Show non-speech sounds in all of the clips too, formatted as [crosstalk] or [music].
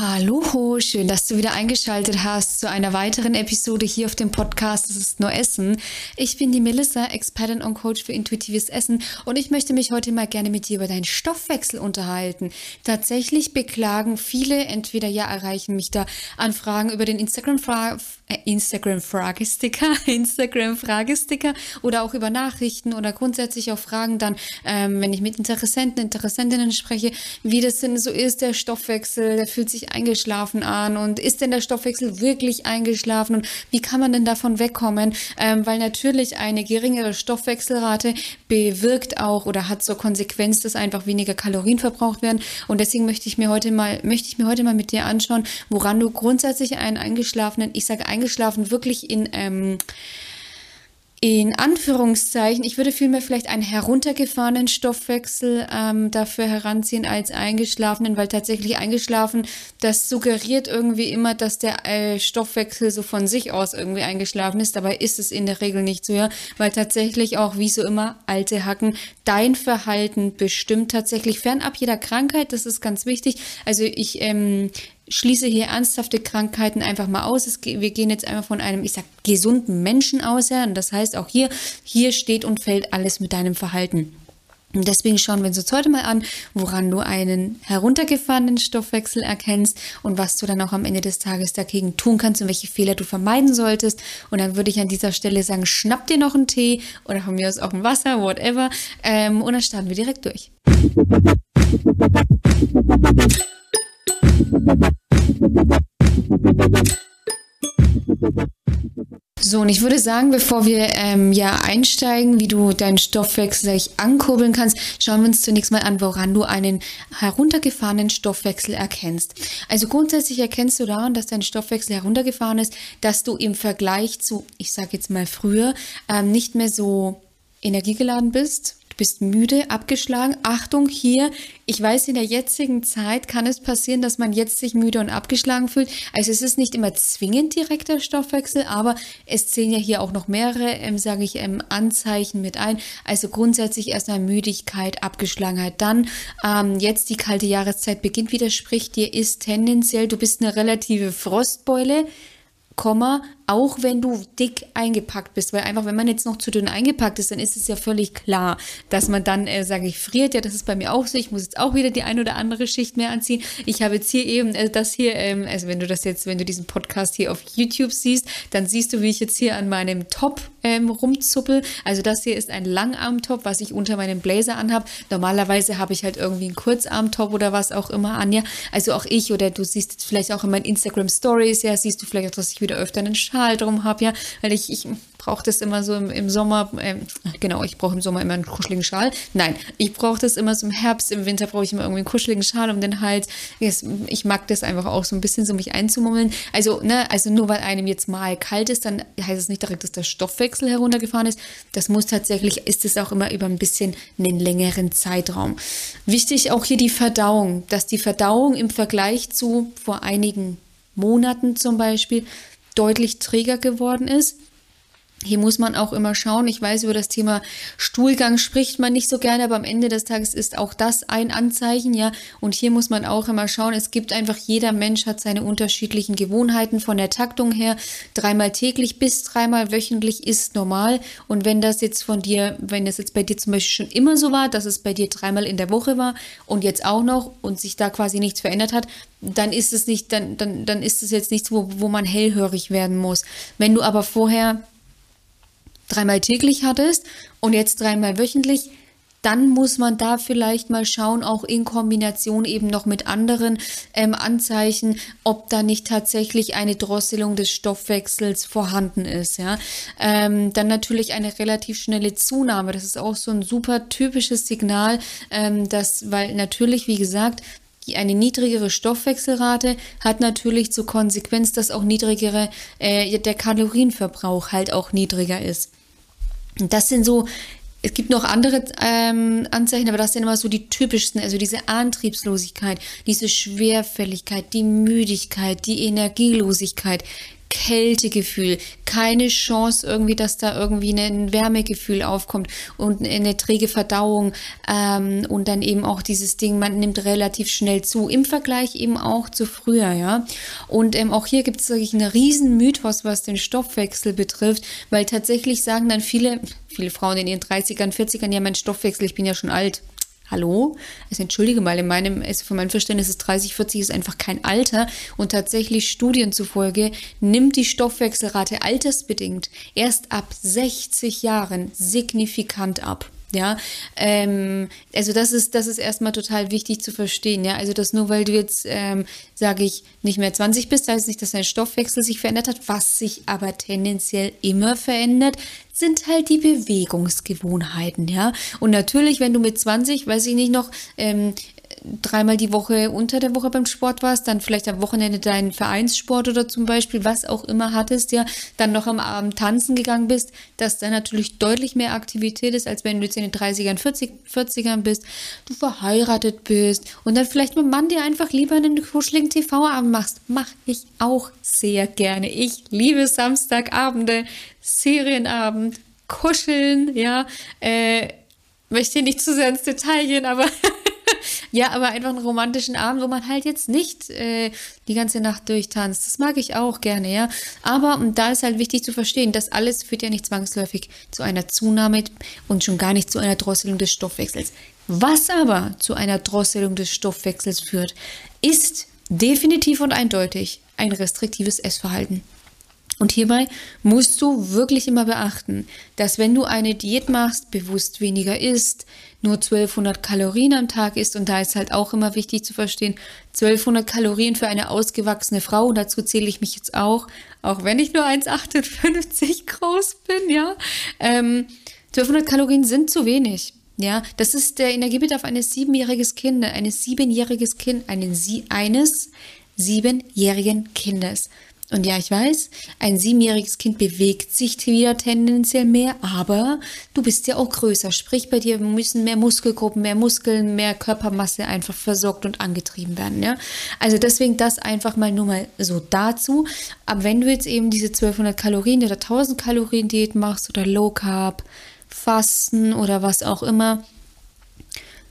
Hallo, schön, dass du wieder eingeschaltet hast zu einer weiteren Episode hier auf dem Podcast Es ist nur Essen. Ich bin die Melissa, Expertin und Coach für intuitives Essen und ich möchte mich heute mal gerne mit dir über deinen Stoffwechsel unterhalten. Tatsächlich beklagen viele, entweder ja erreichen mich da Anfragen über den Instagram äh, Instagram Fragesticker, [laughs] Instagram Fragesticker oder auch über Nachrichten oder grundsätzlich auch Fragen dann, ähm, wenn ich mit Interessenten, Interessentinnen spreche, wie das denn so ist, der Stoffwechsel, der fühlt sich sich eingeschlafen an und ist denn der Stoffwechsel wirklich eingeschlafen und wie kann man denn davon wegkommen? Ähm, weil natürlich eine geringere Stoffwechselrate bewirkt auch oder hat zur Konsequenz, dass einfach weniger Kalorien verbraucht werden und deswegen möchte ich mir heute mal möchte ich mir heute mal mit dir anschauen, woran du grundsätzlich einen eingeschlafenen, ich sage eingeschlafen wirklich in ähm, in Anführungszeichen, ich würde vielmehr vielleicht einen heruntergefahrenen Stoffwechsel ähm, dafür heranziehen als eingeschlafenen, weil tatsächlich eingeschlafen, das suggeriert irgendwie immer, dass der äh, Stoffwechsel so von sich aus irgendwie eingeschlafen ist. Dabei ist es in der Regel nicht so, ja, weil tatsächlich auch, wie so immer, alte Hacken, dein Verhalten bestimmt tatsächlich fernab jeder Krankheit, das ist ganz wichtig. Also ich ähm, schließe hier ernsthafte Krankheiten einfach mal aus. Es, wir gehen jetzt einfach von einem, ich sag, gesunden Menschen aus. Ja? Und das heißt auch hier, hier steht und fällt alles mit deinem Verhalten. Und deswegen schauen wir uns jetzt heute mal an, woran du einen heruntergefahrenen Stoffwechsel erkennst und was du dann auch am Ende des Tages dagegen tun kannst und welche Fehler du vermeiden solltest. Und dann würde ich an dieser Stelle sagen, schnapp dir noch einen Tee oder von mir aus auch ein Wasser, whatever. Ähm, und dann starten wir direkt durch. So, und ich würde sagen, bevor wir ähm, ja einsteigen, wie du deinen Stoffwechsel ankurbeln kannst, schauen wir uns zunächst mal an, woran du einen heruntergefahrenen Stoffwechsel erkennst. Also grundsätzlich erkennst du daran, dass dein Stoffwechsel heruntergefahren ist, dass du im Vergleich zu, ich sage jetzt mal früher, ähm, nicht mehr so energiegeladen bist, Du bist müde, abgeschlagen. Achtung, hier, ich weiß, in der jetzigen Zeit kann es passieren, dass man jetzt sich müde und abgeschlagen fühlt. Also es ist nicht immer zwingend direkter Stoffwechsel, aber es zählen ja hier auch noch mehrere, ähm, sage ich, ähm, Anzeichen mit ein. Also grundsätzlich erstmal Müdigkeit, Abgeschlagenheit. Dann ähm, jetzt die kalte Jahreszeit beginnt wieder, sprich dir ist tendenziell, du bist eine relative Frostbeule. Komma, auch wenn du dick eingepackt bist, weil einfach, wenn man jetzt noch zu dünn eingepackt ist, dann ist es ja völlig klar, dass man dann, äh, sage ich, friert. Ja, das ist bei mir auch so. Ich muss jetzt auch wieder die ein oder andere Schicht mehr anziehen. Ich habe jetzt hier eben äh, das hier, ähm, also wenn du das jetzt, wenn du diesen Podcast hier auf YouTube siehst, dann siehst du, wie ich jetzt hier an meinem Top ähm, rumzuppel. Also das hier ist ein Langarmtop, was ich unter meinem Blazer anhabe. Normalerweise habe ich halt irgendwie einen Kurzarmtop oder was auch immer an. Ja, also auch ich oder du siehst jetzt vielleicht auch in meinen Instagram Stories, ja, siehst du vielleicht auch, dass ich wieder öfter einen Schal drum habe, ja, weil ich, ich brauche das immer so im, im Sommer, äh, genau, ich brauche im Sommer immer einen kuscheligen Schal. Nein, ich brauche das immer so im Herbst, im Winter brauche ich immer irgendwie einen kuscheligen Schal um den Hals. Ich mag das einfach auch so ein bisschen so mich einzumummeln. Also, ne, also nur weil einem jetzt mal kalt ist, dann heißt es nicht direkt, dass der Stoffwechsel heruntergefahren ist. Das muss tatsächlich, ist es auch immer über ein bisschen einen längeren Zeitraum. Wichtig auch hier die Verdauung, dass die Verdauung im Vergleich zu vor einigen Monaten zum Beispiel deutlich träger geworden ist. Hier muss man auch immer schauen. Ich weiß, über das Thema Stuhlgang spricht man nicht so gerne, aber am Ende des Tages ist auch das ein Anzeichen, ja. Und hier muss man auch immer schauen. Es gibt einfach, jeder Mensch hat seine unterschiedlichen Gewohnheiten von der Taktung her. Dreimal täglich bis dreimal wöchentlich ist normal. Und wenn das jetzt von dir, wenn das jetzt bei dir zum Beispiel schon immer so war, dass es bei dir dreimal in der Woche war und jetzt auch noch und sich da quasi nichts verändert hat, dann ist es nicht, dann, dann, dann ist es jetzt nichts, wo, wo man hellhörig werden muss. Wenn du aber vorher dreimal täglich hattest und jetzt dreimal wöchentlich, dann muss man da vielleicht mal schauen, auch in Kombination eben noch mit anderen ähm, Anzeichen, ob da nicht tatsächlich eine Drosselung des Stoffwechsels vorhanden ist. Ja, ähm, dann natürlich eine relativ schnelle Zunahme. Das ist auch so ein super typisches Signal, ähm, dass, weil natürlich, wie gesagt, eine niedrigere Stoffwechselrate hat natürlich zur Konsequenz, dass auch niedrigere, äh, der Kalorienverbrauch halt auch niedriger ist. Das sind so, es gibt noch andere ähm, Anzeichen, aber das sind immer so die typischsten, also diese Antriebslosigkeit, diese Schwerfälligkeit, die Müdigkeit, die Energielosigkeit, Kältegefühl, keine Chance irgendwie, dass da irgendwie ein Wärmegefühl aufkommt und eine träge Verdauung ähm, und dann eben auch dieses Ding, man nimmt relativ schnell zu, im Vergleich eben auch zu früher, ja. Und ähm, auch hier gibt es wirklich einen riesen Mythos, was den Stoffwechsel betrifft, weil tatsächlich sagen dann viele, viele Frauen in ihren 30ern, 40ern, ja, mein Stoffwechsel, ich bin ja schon alt. Hallo? Also entschuldige mal, in meinem, also für mein Verständnis ist 30, 40 ist einfach kein Alter und tatsächlich Studien zufolge nimmt die Stoffwechselrate altersbedingt erst ab 60 Jahren signifikant ab. Ja, ähm, also das ist, das ist erstmal total wichtig zu verstehen. Ja, also dass nur weil du jetzt, ähm, sage ich, nicht mehr 20 bist, heißt nicht, dass dein Stoffwechsel sich verändert hat. Was sich aber tendenziell immer verändert, sind halt die Bewegungsgewohnheiten. Ja, und natürlich, wenn du mit 20, weiß ich nicht noch, ähm, dreimal die Woche unter der Woche beim Sport warst, dann vielleicht am Wochenende deinen Vereinssport oder zum Beispiel, was auch immer hattest, ja, dann noch am Abend tanzen gegangen bist, dass da natürlich deutlich mehr Aktivität ist, als wenn du jetzt in den 30ern, 40, 40ern bist, du verheiratet bist und dann vielleicht mit Mann dir einfach lieber einen kuscheligen TV-Abend machst. Mach ich auch sehr gerne. Ich liebe Samstagabende, Serienabend, kuscheln, ja, äh, möchte nicht zu sehr ins Detail gehen, aber [laughs] [laughs] Ja, aber einfach einen romantischen Abend, wo man halt jetzt nicht äh, die ganze Nacht durchtanzt. Das mag ich auch gerne, ja. Aber und da ist halt wichtig zu verstehen, das alles führt ja nicht zwangsläufig zu einer Zunahme und schon gar nicht zu einer Drosselung des Stoffwechsels. Was aber zu einer Drosselung des Stoffwechsels führt, ist definitiv und eindeutig ein restriktives Essverhalten. Und hierbei musst du wirklich immer beachten, dass wenn du eine Diät machst, bewusst weniger isst, nur 1200 Kalorien am Tag isst, und da ist halt auch immer wichtig zu verstehen, 1200 Kalorien für eine ausgewachsene Frau, und dazu zähle ich mich jetzt auch, auch wenn ich nur 1,58 [laughs] groß bin, ja, ähm, 1200 Kalorien sind zu wenig. Ja, das ist der Energiebedarf eines siebenjähriges Kind, eines siebenjähriges Kind, eines siebenjährigen Kindes. Und ja, ich weiß, ein siebenjähriges Kind bewegt sich wieder tendenziell mehr, aber du bist ja auch größer. Sprich, bei dir müssen mehr Muskelgruppen, mehr Muskeln, mehr Körpermasse einfach versorgt und angetrieben werden. Ja? Also deswegen das einfach mal nur mal so dazu. Aber wenn du jetzt eben diese 1200 Kalorien oder 1000 Kalorien Diät machst oder Low Carb, Fasten oder was auch immer,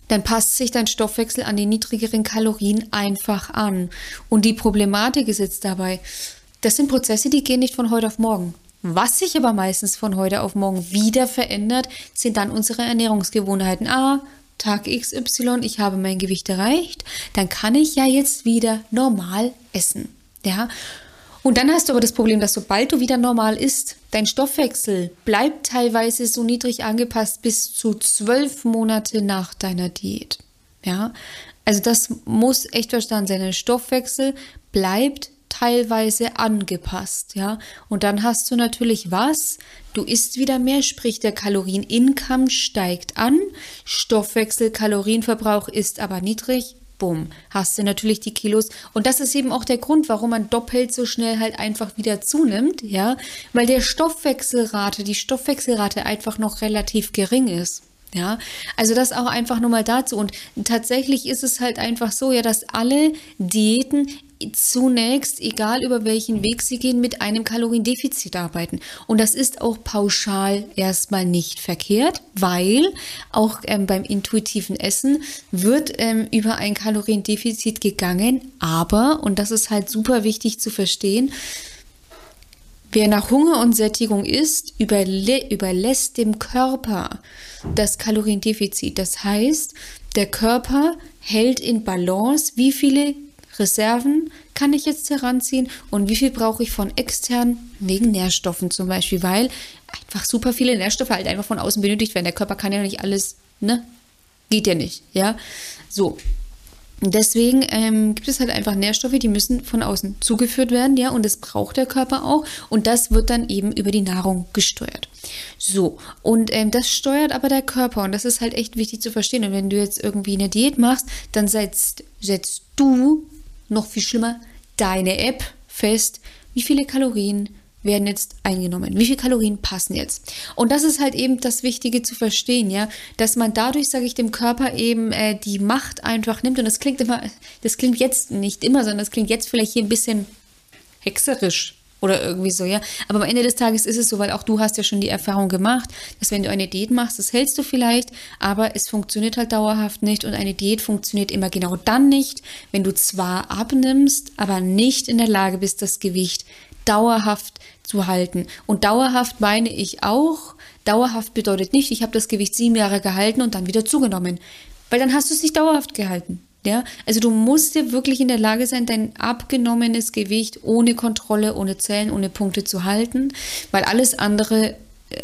dann passt sich dein Stoffwechsel an die niedrigeren Kalorien einfach an. Und die Problematik ist jetzt dabei, das sind Prozesse, die gehen nicht von heute auf morgen. Was sich aber meistens von heute auf morgen wieder verändert, sind dann unsere Ernährungsgewohnheiten. Ah, Tag XY, ich habe mein Gewicht erreicht, dann kann ich ja jetzt wieder normal essen. Ja? Und dann hast du aber das Problem, dass sobald du wieder normal isst, dein Stoffwechsel bleibt teilweise so niedrig angepasst bis zu zwölf Monate nach deiner Diät. Ja, also das muss echt verstanden sein. Dein Stoffwechsel bleibt teilweise angepasst, ja. Und dann hast du natürlich was? Du isst wieder mehr, sprich der Kalorien-Income steigt an, Stoffwechsel, Kalorienverbrauch ist aber niedrig, bumm, hast du natürlich die Kilos. Und das ist eben auch der Grund, warum man doppelt so schnell halt einfach wieder zunimmt, ja, weil der Stoffwechselrate, die Stoffwechselrate einfach noch relativ gering ist. Ja, also das auch einfach nur mal dazu. Und tatsächlich ist es halt einfach so, ja, dass alle Diäten zunächst, egal über welchen Weg sie gehen, mit einem Kaloriendefizit arbeiten. Und das ist auch pauschal erstmal nicht verkehrt, weil auch ähm, beim intuitiven Essen wird ähm, über ein Kaloriendefizit gegangen. Aber, und das ist halt super wichtig zu verstehen, Wer nach Hunger und Sättigung isst, überlä überlässt dem Körper das Kaloriendefizit. Das heißt, der Körper hält in Balance, wie viele Reserven kann ich jetzt heranziehen und wie viel brauche ich von extern wegen Nährstoffen zum Beispiel, weil einfach super viele Nährstoffe halt einfach von außen benötigt werden. Der Körper kann ja nicht alles, ne? Geht ja nicht, ja? So. Deswegen ähm, gibt es halt einfach Nährstoffe, die müssen von außen zugeführt werden, ja, und das braucht der Körper auch. Und das wird dann eben über die Nahrung gesteuert. So, und ähm, das steuert aber der Körper und das ist halt echt wichtig zu verstehen. Und wenn du jetzt irgendwie eine Diät machst, dann setzt, setzt du noch viel schlimmer, deine App fest, wie viele Kalorien werden jetzt eingenommen, wie viele Kalorien passen jetzt. Und das ist halt eben das Wichtige zu verstehen, ja, dass man dadurch, sage ich, dem Körper eben äh, die Macht einfach nimmt. Und das klingt immer, das klingt jetzt nicht immer, sondern das klingt jetzt vielleicht hier ein bisschen hexerisch, oder irgendwie so, ja. Aber am Ende des Tages ist es so, weil auch du hast ja schon die Erfahrung gemacht, dass wenn du eine Diät machst, das hältst du vielleicht, aber es funktioniert halt dauerhaft nicht und eine Diät funktioniert immer genau dann nicht, wenn du zwar abnimmst, aber nicht in der Lage bist, das Gewicht dauerhaft zu halten. Und dauerhaft meine ich auch, dauerhaft bedeutet nicht, ich habe das Gewicht sieben Jahre gehalten und dann wieder zugenommen, weil dann hast du es nicht dauerhaft gehalten. Ja, also du musst ja wirklich in der Lage sein, dein abgenommenes Gewicht ohne Kontrolle, ohne Zellen, ohne Punkte zu halten, weil alles andere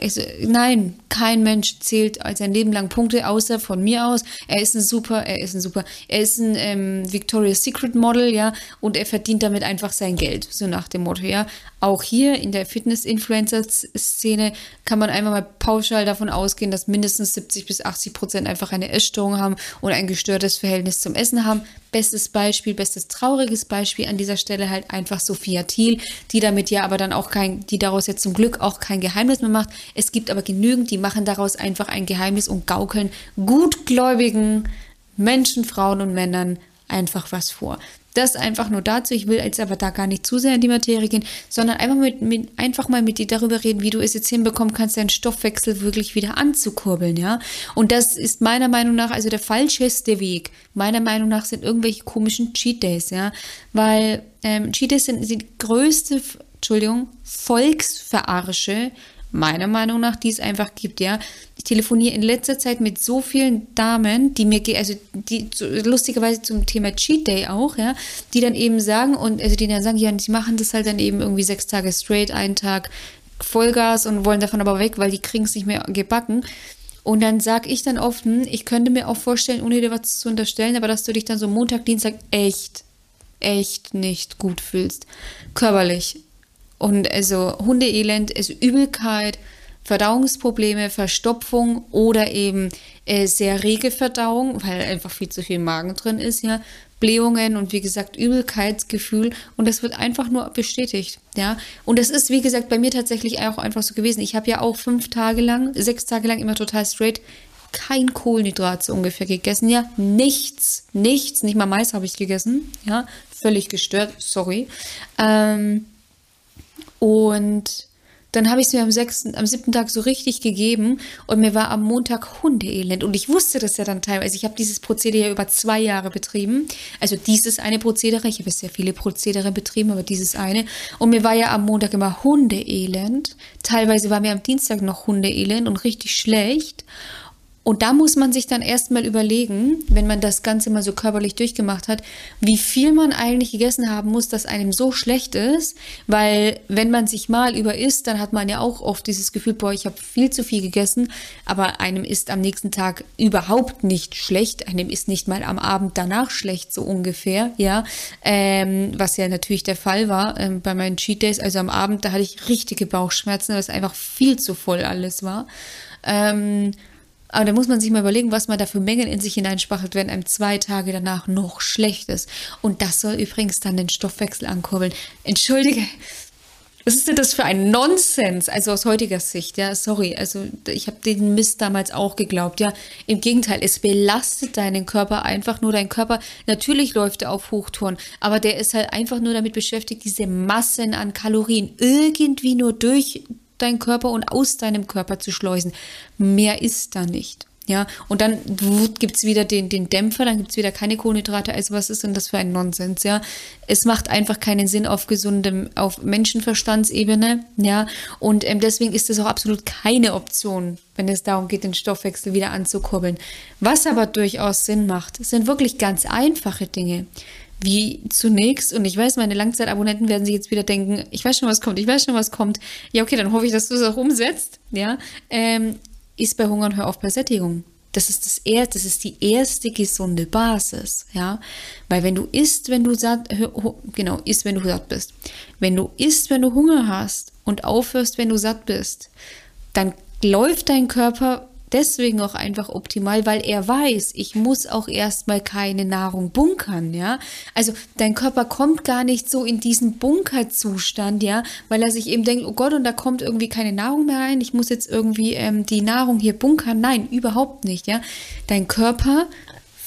also, nein, kein Mensch zählt sein Leben lang Punkte, außer von mir aus. Er ist ein super, er ist ein super, er ist ein ähm, Victoria's Secret Model, ja, und er verdient damit einfach sein Geld, so nach dem Motto, ja. Auch hier in der Fitness-Influencer-Szene kann man einfach mal pauschal davon ausgehen, dass mindestens 70 bis 80 Prozent einfach eine Essstörung haben und ein gestörtes Verhältnis zum Essen haben. Bestes Beispiel, bestes trauriges Beispiel an dieser Stelle halt einfach Sophia Thiel, die damit ja aber dann auch kein, die daraus jetzt zum Glück auch kein Geheimnis mehr macht. Es gibt aber genügend, die machen daraus einfach ein Geheimnis und gaukeln gutgläubigen Menschen, Frauen und Männern einfach was vor. Das einfach nur dazu. Ich will jetzt aber da gar nicht zu sehr in die Materie gehen, sondern einfach, mit, mit, einfach mal mit dir darüber reden, wie du es jetzt hinbekommen kannst, deinen Stoffwechsel wirklich wieder anzukurbeln, ja. Und das ist meiner Meinung nach also der falscheste Weg. Meiner Meinung nach sind irgendwelche komischen Cheat Days, ja. Weil ähm, Cheat Days sind die größte, Entschuldigung, Volksverarsche meiner Meinung nach, die es einfach gibt, ja. Ich telefoniere in letzter Zeit mit so vielen Damen, die mir, also die lustigerweise zum Thema Cheat Day auch, ja, die dann eben sagen und also die dann sagen, ja, sie machen das halt dann eben irgendwie sechs Tage straight, einen Tag Vollgas und wollen davon aber weg, weil die kriegen es nicht mehr gebacken. Und dann sage ich dann hm, ich könnte mir auch vorstellen, ohne dir was zu unterstellen, aber dass du dich dann so Montag, Dienstag echt, echt nicht gut fühlst. Körperlich. Und also Hundeelend ist Übelkeit, Verdauungsprobleme, Verstopfung oder eben äh, sehr rege Verdauung, weil einfach viel zu viel Magen drin ist, ja. Blähungen und wie gesagt Übelkeitsgefühl und das wird einfach nur bestätigt, ja. Und das ist wie gesagt bei mir tatsächlich auch einfach so gewesen. Ich habe ja auch fünf Tage lang, sechs Tage lang immer total straight kein Kohlenhydrat so ungefähr gegessen, ja, nichts, nichts, nicht mal Mais habe ich gegessen, ja, völlig gestört, sorry. Ähm, und dann habe ich es mir am sechsten, am siebten Tag so richtig gegeben und mir war am Montag Hundeelend. Und ich wusste das ja dann teilweise. Ich habe dieses Prozedere ja über zwei Jahre betrieben. Also dieses eine Prozedere. Ich habe sehr viele Prozedere betrieben, aber dieses eine. Und mir war ja am Montag immer Hundeelend. Teilweise war mir am Dienstag noch Hundeelend und richtig schlecht. Und da muss man sich dann erstmal überlegen, wenn man das Ganze mal so körperlich durchgemacht hat, wie viel man eigentlich gegessen haben muss, dass einem so schlecht ist. Weil wenn man sich mal über isst, dann hat man ja auch oft dieses Gefühl, boah, ich habe viel zu viel gegessen, aber einem ist am nächsten Tag überhaupt nicht schlecht. Einem ist nicht mal am Abend danach schlecht, so ungefähr, ja. Ähm, was ja natürlich der Fall war ähm, bei meinen Cheat Days. Also am Abend, da hatte ich richtige Bauchschmerzen, weil es einfach viel zu voll alles war. Ähm, aber da muss man sich mal überlegen, was man da für Mengen in sich hineinspachtelt, wenn einem zwei Tage danach noch schlecht ist. Und das soll übrigens dann den Stoffwechsel ankurbeln. Entschuldige, was ist denn das für ein Nonsens? Also aus heutiger Sicht, ja, sorry. Also ich habe den Mist damals auch geglaubt, ja. Im Gegenteil, es belastet deinen Körper einfach nur. Dein Körper, natürlich läuft er auf Hochtouren, aber der ist halt einfach nur damit beschäftigt, diese Massen an Kalorien irgendwie nur durch deinen Körper und aus deinem Körper zu schleusen. Mehr ist da nicht. Ja, und dann gibt es wieder den, den Dämpfer, dann gibt es wieder keine Kohlenhydrate. Also was ist denn das für ein Nonsens, ja? Es macht einfach keinen Sinn auf gesundem, auf Menschenverstandsebene, ja. Und ähm, deswegen ist das auch absolut keine Option, wenn es darum geht, den Stoffwechsel wieder anzukurbeln. Was aber durchaus Sinn macht, sind wirklich ganz einfache Dinge wie zunächst, und ich weiß, meine Langzeitabonnenten werden sich jetzt wieder denken, ich weiß schon, was kommt, ich weiß schon, was kommt. Ja, okay, dann hoffe ich, dass du es auch umsetzt, ja. Ähm, ist bei Hunger und hör auf bei Sättigung. Das ist das erste, das ist die erste gesunde Basis, ja. Weil wenn du isst, wenn du satt, genau, isst, wenn du satt bist. Wenn du isst, wenn du Hunger hast und aufhörst, wenn du satt bist, dann läuft dein Körper deswegen auch einfach optimal, weil er weiß, ich muss auch erstmal keine Nahrung bunkern, ja. Also dein Körper kommt gar nicht so in diesen Bunkerzustand, ja, weil er sich eben denkt, oh Gott, und da kommt irgendwie keine Nahrung mehr rein, ich muss jetzt irgendwie ähm, die Nahrung hier bunkern. Nein, überhaupt nicht, ja. Dein Körper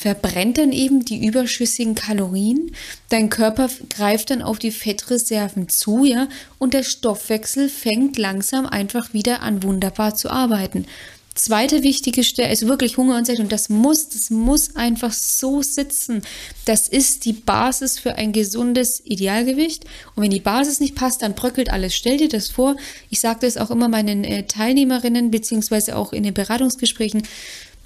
verbrennt dann eben die überschüssigen Kalorien. Dein Körper greift dann auf die Fettreserven zu, ja, und der Stoffwechsel fängt langsam einfach wieder an, wunderbar zu arbeiten. Zweite wichtige Stelle ist wirklich Hunger und Sättigung. Das muss, das muss einfach so sitzen. Das ist die Basis für ein gesundes Idealgewicht. Und wenn die Basis nicht passt, dann bröckelt alles. Stell dir das vor. Ich sage das auch immer meinen äh, Teilnehmerinnen, beziehungsweise auch in den Beratungsgesprächen.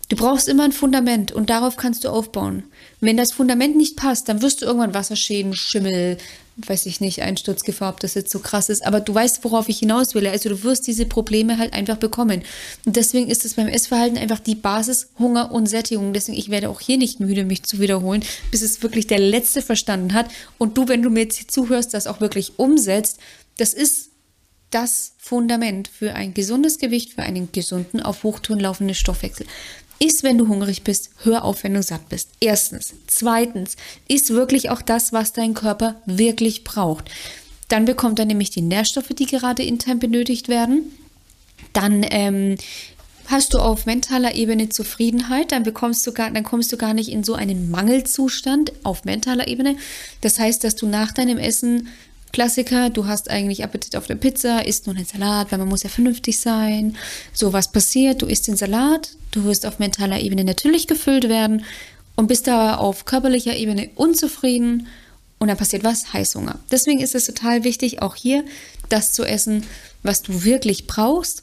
Du brauchst immer ein Fundament und darauf kannst du aufbauen. Wenn das Fundament nicht passt, dann wirst du irgendwann Wasserschäden, Schimmel, weiß ich nicht, Einsturzgefahr, ob das jetzt so krass ist, aber du weißt, worauf ich hinaus will. Also du wirst diese Probleme halt einfach bekommen. Und deswegen ist es beim Essverhalten einfach die Basis Hunger und Sättigung. Deswegen, ich werde auch hier nicht müde, mich zu wiederholen, bis es wirklich der Letzte verstanden hat. Und du, wenn du mir jetzt zuhörst, das auch wirklich umsetzt, das ist das Fundament für ein gesundes Gewicht, für einen gesunden, auf Hochtouren laufenden Stoffwechsel. Iss, wenn du hungrig bist, hör auf, wenn du satt bist. Erstens. Zweitens, iss wirklich auch das, was dein Körper wirklich braucht. Dann bekommt er nämlich die Nährstoffe, die gerade intern benötigt werden. Dann ähm, hast du auf mentaler Ebene Zufriedenheit, dann bekommst du gar, dann kommst du gar nicht in so einen Mangelzustand auf mentaler Ebene. Das heißt, dass du nach deinem Essen Klassiker, du hast eigentlich Appetit auf der Pizza, isst nur einen Salat, weil man muss ja vernünftig sein. So was passiert, du isst den Salat, du wirst auf mentaler Ebene natürlich gefüllt werden und bist aber auf körperlicher Ebene unzufrieden und dann passiert was? Heißhunger. Deswegen ist es total wichtig, auch hier das zu essen, was du wirklich brauchst,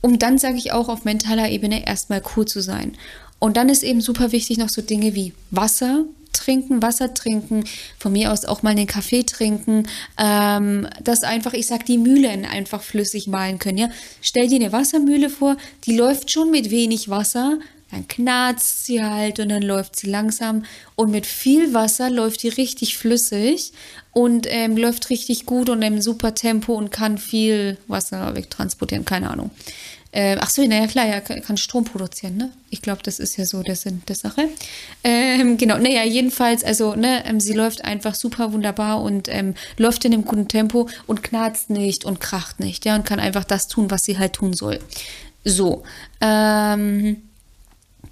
um dann, sage ich auch, auf mentaler Ebene erstmal cool zu sein. Und dann ist eben super wichtig noch so Dinge wie Wasser, trinken, Wasser trinken, von mir aus auch mal einen Kaffee trinken, ähm, dass einfach, ich sag, die Mühlen einfach flüssig malen können. Ja? Stell dir eine Wassermühle vor, die läuft schon mit wenig Wasser, dann knarzt sie halt und dann läuft sie langsam und mit viel Wasser läuft die richtig flüssig und ähm, läuft richtig gut und im super Tempo und kann viel Wasser wegtransportieren, keine Ahnung. Äh, ach so, naja, klar, ja, kann Strom produzieren, ne? Ich glaube, das ist ja so der Sinn der Sache. Ähm, genau, naja, jedenfalls, also, ne, ähm, sie läuft einfach super wunderbar und ähm, läuft in einem guten Tempo und knarzt nicht und kracht nicht, ja, und kann einfach das tun, was sie halt tun soll. So, ähm,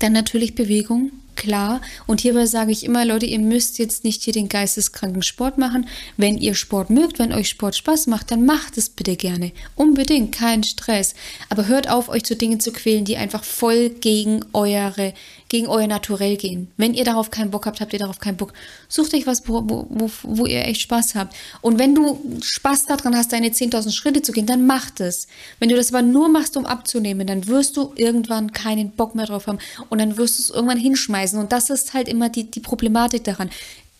dann natürlich Bewegung, klar. Und hierbei sage ich immer, Leute, ihr müsst jetzt nicht hier den geisteskranken Sport machen. Wenn ihr Sport mögt, wenn euch Sport Spaß macht, dann macht es bitte gerne. Unbedingt, kein Stress. Aber hört auf, euch zu Dingen zu quälen, die einfach voll gegen eure gegen euer Naturell gehen. Wenn ihr darauf keinen Bock habt, habt ihr darauf keinen Bock. Sucht euch was, wo, wo, wo ihr echt Spaß habt. Und wenn du Spaß daran hast, deine 10.000 Schritte zu gehen, dann macht es. Wenn du das aber nur machst, um abzunehmen, dann wirst du irgendwann keinen Bock mehr drauf haben und dann wirst du es irgendwann hinschmeißen. Und das ist halt immer die, die Problematik daran.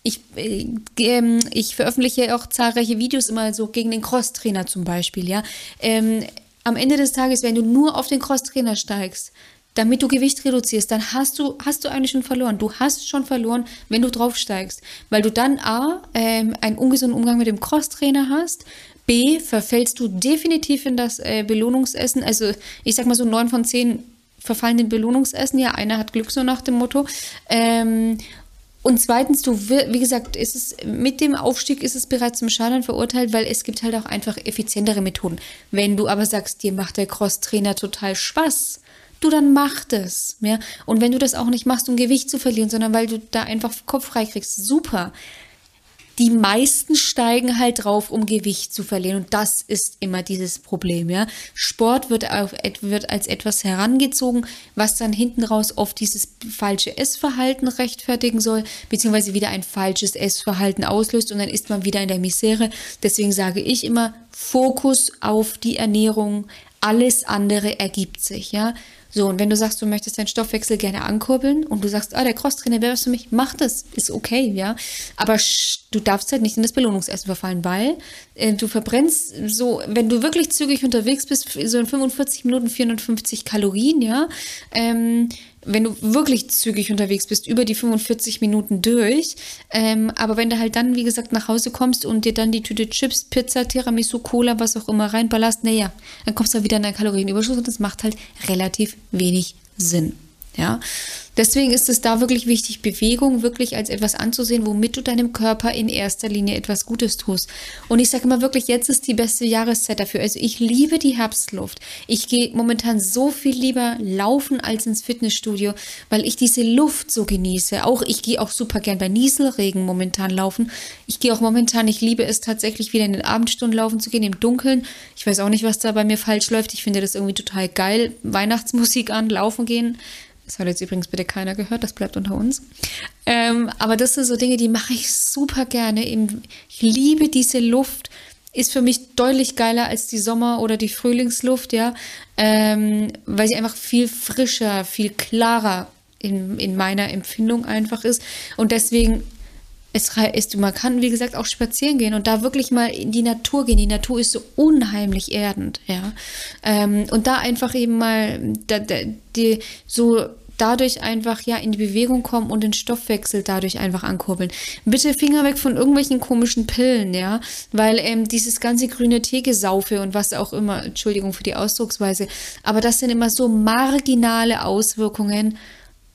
Ich, äh, ähm, ich veröffentliche auch zahlreiche Videos immer so gegen den Crosstrainer zum Beispiel, ja. Ähm, am Ende des Tages, wenn du nur auf den Crosstrainer steigst, damit du Gewicht reduzierst, dann hast du, hast du eigentlich schon verloren. Du hast schon verloren, wenn du draufsteigst. Weil du dann A, ähm, einen ungesunden Umgang mit dem Crosstrainer hast, B, verfällst du definitiv in das äh, Belohnungsessen. Also ich sag mal so neun von zehn verfallen in Belohnungsessen. Ja, einer hat Glück so nach dem Motto. Ähm, und zweitens, du, wie gesagt, ist es, mit dem Aufstieg ist es bereits zum Scheitern verurteilt, weil es gibt halt auch einfach effizientere Methoden. Wenn du aber sagst, dir macht der Crosstrainer total Spaß, du dann mach das. Ja? Und wenn du das auch nicht machst, um Gewicht zu verlieren, sondern weil du da einfach Kopf frei kriegst, super. Die meisten steigen halt drauf, um Gewicht zu verlieren. Und das ist immer dieses Problem, ja. Sport wird, auf, wird als etwas herangezogen, was dann hinten raus oft dieses falsche Essverhalten rechtfertigen soll, beziehungsweise wieder ein falsches Essverhalten auslöst und dann ist man wieder in der Misere. Deswegen sage ich immer, Fokus auf die Ernährung. Alles andere ergibt sich, ja. So, und wenn du sagst, du möchtest deinen Stoffwechsel gerne ankurbeln und du sagst, ah, der Crosstrainer wäre was für mich, mach das, ist okay, ja. Aber du darfst halt nicht in das Belohnungsessen verfallen, weil äh, du verbrennst so, wenn du wirklich zügig unterwegs bist, so in 45 Minuten 450 Kalorien, ja. Ähm, wenn du wirklich zügig unterwegs bist, über die 45 Minuten durch. Ähm, aber wenn du halt dann, wie gesagt, nach Hause kommst und dir dann die Tüte Chips, Pizza, Tiramisu, Cola, was auch immer reinballerst, naja, dann kommst du wieder in einen Kalorienüberschuss und das macht halt relativ wenig Sinn. Ja, deswegen ist es da wirklich wichtig, Bewegung wirklich als etwas anzusehen, womit du deinem Körper in erster Linie etwas Gutes tust. Und ich sage immer wirklich, jetzt ist die beste Jahreszeit dafür. Also ich liebe die Herbstluft. Ich gehe momentan so viel lieber laufen als ins Fitnessstudio, weil ich diese Luft so genieße. Auch ich gehe auch super gern bei Nieselregen momentan laufen. Ich gehe auch momentan, ich liebe es tatsächlich wieder in den Abendstunden laufen zu gehen im Dunkeln. Ich weiß auch nicht, was da bei mir falsch läuft. Ich finde das irgendwie total geil. Weihnachtsmusik an, laufen gehen das hat jetzt übrigens bitte keiner gehört, das bleibt unter uns. Ähm, aber das sind so Dinge, die mache ich super gerne. Ich liebe diese Luft. Ist für mich deutlich geiler als die Sommer- oder die Frühlingsluft, ja. Ähm, weil sie einfach viel frischer, viel klarer in, in meiner Empfindung einfach ist. Und deswegen es ist, man kann, wie gesagt, auch spazieren gehen und da wirklich mal in die Natur gehen. Die Natur ist so unheimlich erdend, ja. Ähm, und da einfach eben mal da, da, die, so dadurch einfach ja in die Bewegung kommen und den Stoffwechsel dadurch einfach ankurbeln. Bitte Finger weg von irgendwelchen komischen Pillen, ja, weil ähm, dieses ganze grüne Teegesaufe und was auch immer, Entschuldigung für die Ausdrucksweise, aber das sind immer so marginale Auswirkungen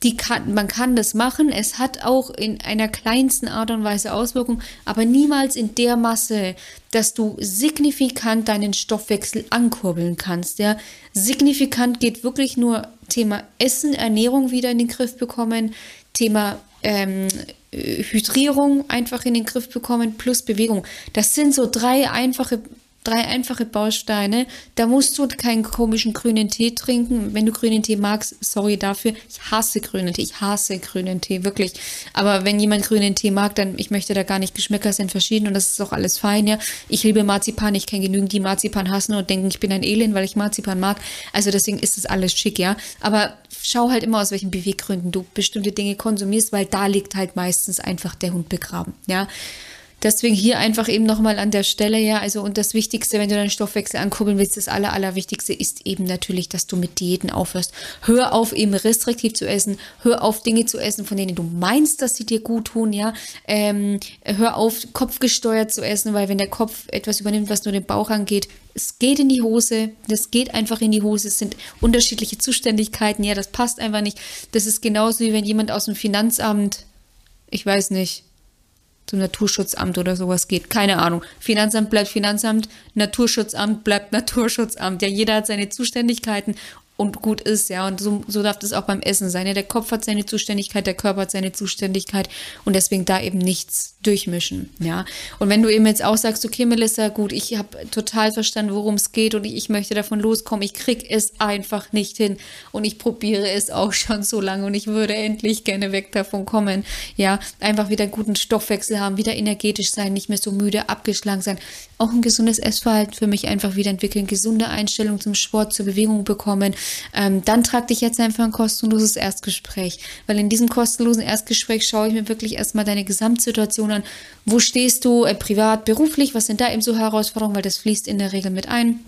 die kann, man kann das machen. Es hat auch in einer kleinsten Art und Weise Auswirkungen, aber niemals in der Masse, dass du signifikant deinen Stoffwechsel ankurbeln kannst. Ja, signifikant geht wirklich nur Thema Essen, Ernährung wieder in den Griff bekommen, Thema ähm, Hydrierung einfach in den Griff bekommen plus Bewegung. Das sind so drei einfache drei einfache Bausteine. Da musst du keinen komischen grünen Tee trinken. Wenn du grünen Tee magst, sorry dafür. Ich hasse grünen Tee. Ich hasse grünen Tee, wirklich. Aber wenn jemand grünen Tee mag, dann, ich möchte da gar nicht, Geschmäcker sind verschieden und das ist auch alles fein, ja. Ich liebe Marzipan. Ich kenne genügend, die Marzipan hassen und denken, ich bin ein Elend, weil ich Marzipan mag. Also deswegen ist das alles schick, ja. Aber schau halt immer, aus welchen Beweggründen du bestimmte Dinge konsumierst, weil da liegt halt meistens einfach der Hund begraben, ja. Deswegen hier einfach eben nochmal an der Stelle, ja, also und das Wichtigste, wenn du deinen Stoffwechsel ankurbeln willst, das Aller, Allerwichtigste ist eben natürlich, dass du mit Diäten aufhörst. Hör auf, eben restriktiv zu essen, hör auf, Dinge zu essen, von denen du meinst, dass sie dir gut tun, ja. Ähm, hör auf, kopfgesteuert zu essen, weil wenn der Kopf etwas übernimmt, was nur den Bauch angeht, es geht in die Hose, das geht einfach in die Hose, es sind unterschiedliche Zuständigkeiten, ja, das passt einfach nicht. Das ist genauso wie wenn jemand aus dem Finanzamt, ich weiß nicht, zum Naturschutzamt oder sowas geht. Keine Ahnung. Finanzamt bleibt Finanzamt, Naturschutzamt bleibt Naturschutzamt. Ja, jeder hat seine Zuständigkeiten und gut ist, ja. Und so, so darf das auch beim Essen sein. Ja, der Kopf hat seine Zuständigkeit, der Körper hat seine Zuständigkeit und deswegen da eben nichts durchmischen, ja. Und wenn du eben jetzt auch sagst, okay, Melissa, gut, ich habe total verstanden, worum es geht und ich, ich möchte davon loskommen, ich krieg es einfach nicht hin und ich probiere es auch schon so lange und ich würde endlich gerne weg davon kommen, ja. Einfach wieder guten Stoffwechsel haben, wieder energetisch sein, nicht mehr so müde, abgeschlagen sein. Auch ein gesundes Essverhalten für mich einfach wieder entwickeln, gesunde Einstellung zum Sport, zur Bewegung bekommen, ähm, dann trag dich jetzt einfach ein kostenloses Erstgespräch. Weil in diesem kostenlosen Erstgespräch schaue ich mir wirklich erstmal deine Gesamtsituation an. Wo stehst du äh, privat, beruflich? Was sind da eben so Herausforderungen? Weil das fließt in der Regel mit ein.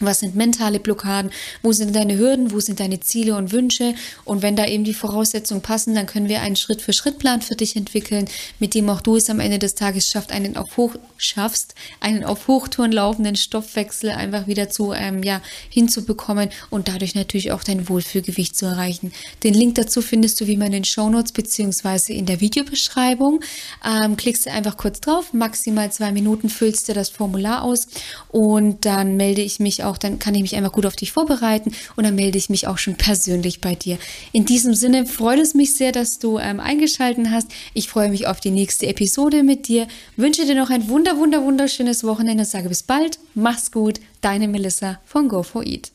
Was sind mentale Blockaden? Wo sind deine Hürden? Wo sind deine Ziele und Wünsche? Und wenn da eben die Voraussetzungen passen, dann können wir einen Schritt-für-Schritt-Plan für dich entwickeln, mit dem auch du es am Ende des Tages schaffst, einen auf Hoch schaffst, einen auf Hochtouren laufenden Stoffwechsel einfach wieder zu ähm, ja hinzubekommen und dadurch natürlich auch dein Wohlfühlgewicht zu erreichen. Den Link dazu findest du wie immer in den Shownotes beziehungsweise in der Videobeschreibung. Ähm, klickst du einfach kurz drauf, maximal zwei Minuten füllst du das Formular aus und dann melde ich mich auch, dann kann ich mich einfach gut auf dich vorbereiten und dann melde ich mich auch schon persönlich bei dir. In diesem Sinne freut es mich sehr, dass du ähm, eingeschaltet hast. Ich freue mich auf die nächste Episode mit dir. Wünsche dir noch ein wunder, wunder, wunderschönes Wochenende. Sage bis bald. Mach's gut. Deine Melissa von Go4Eat.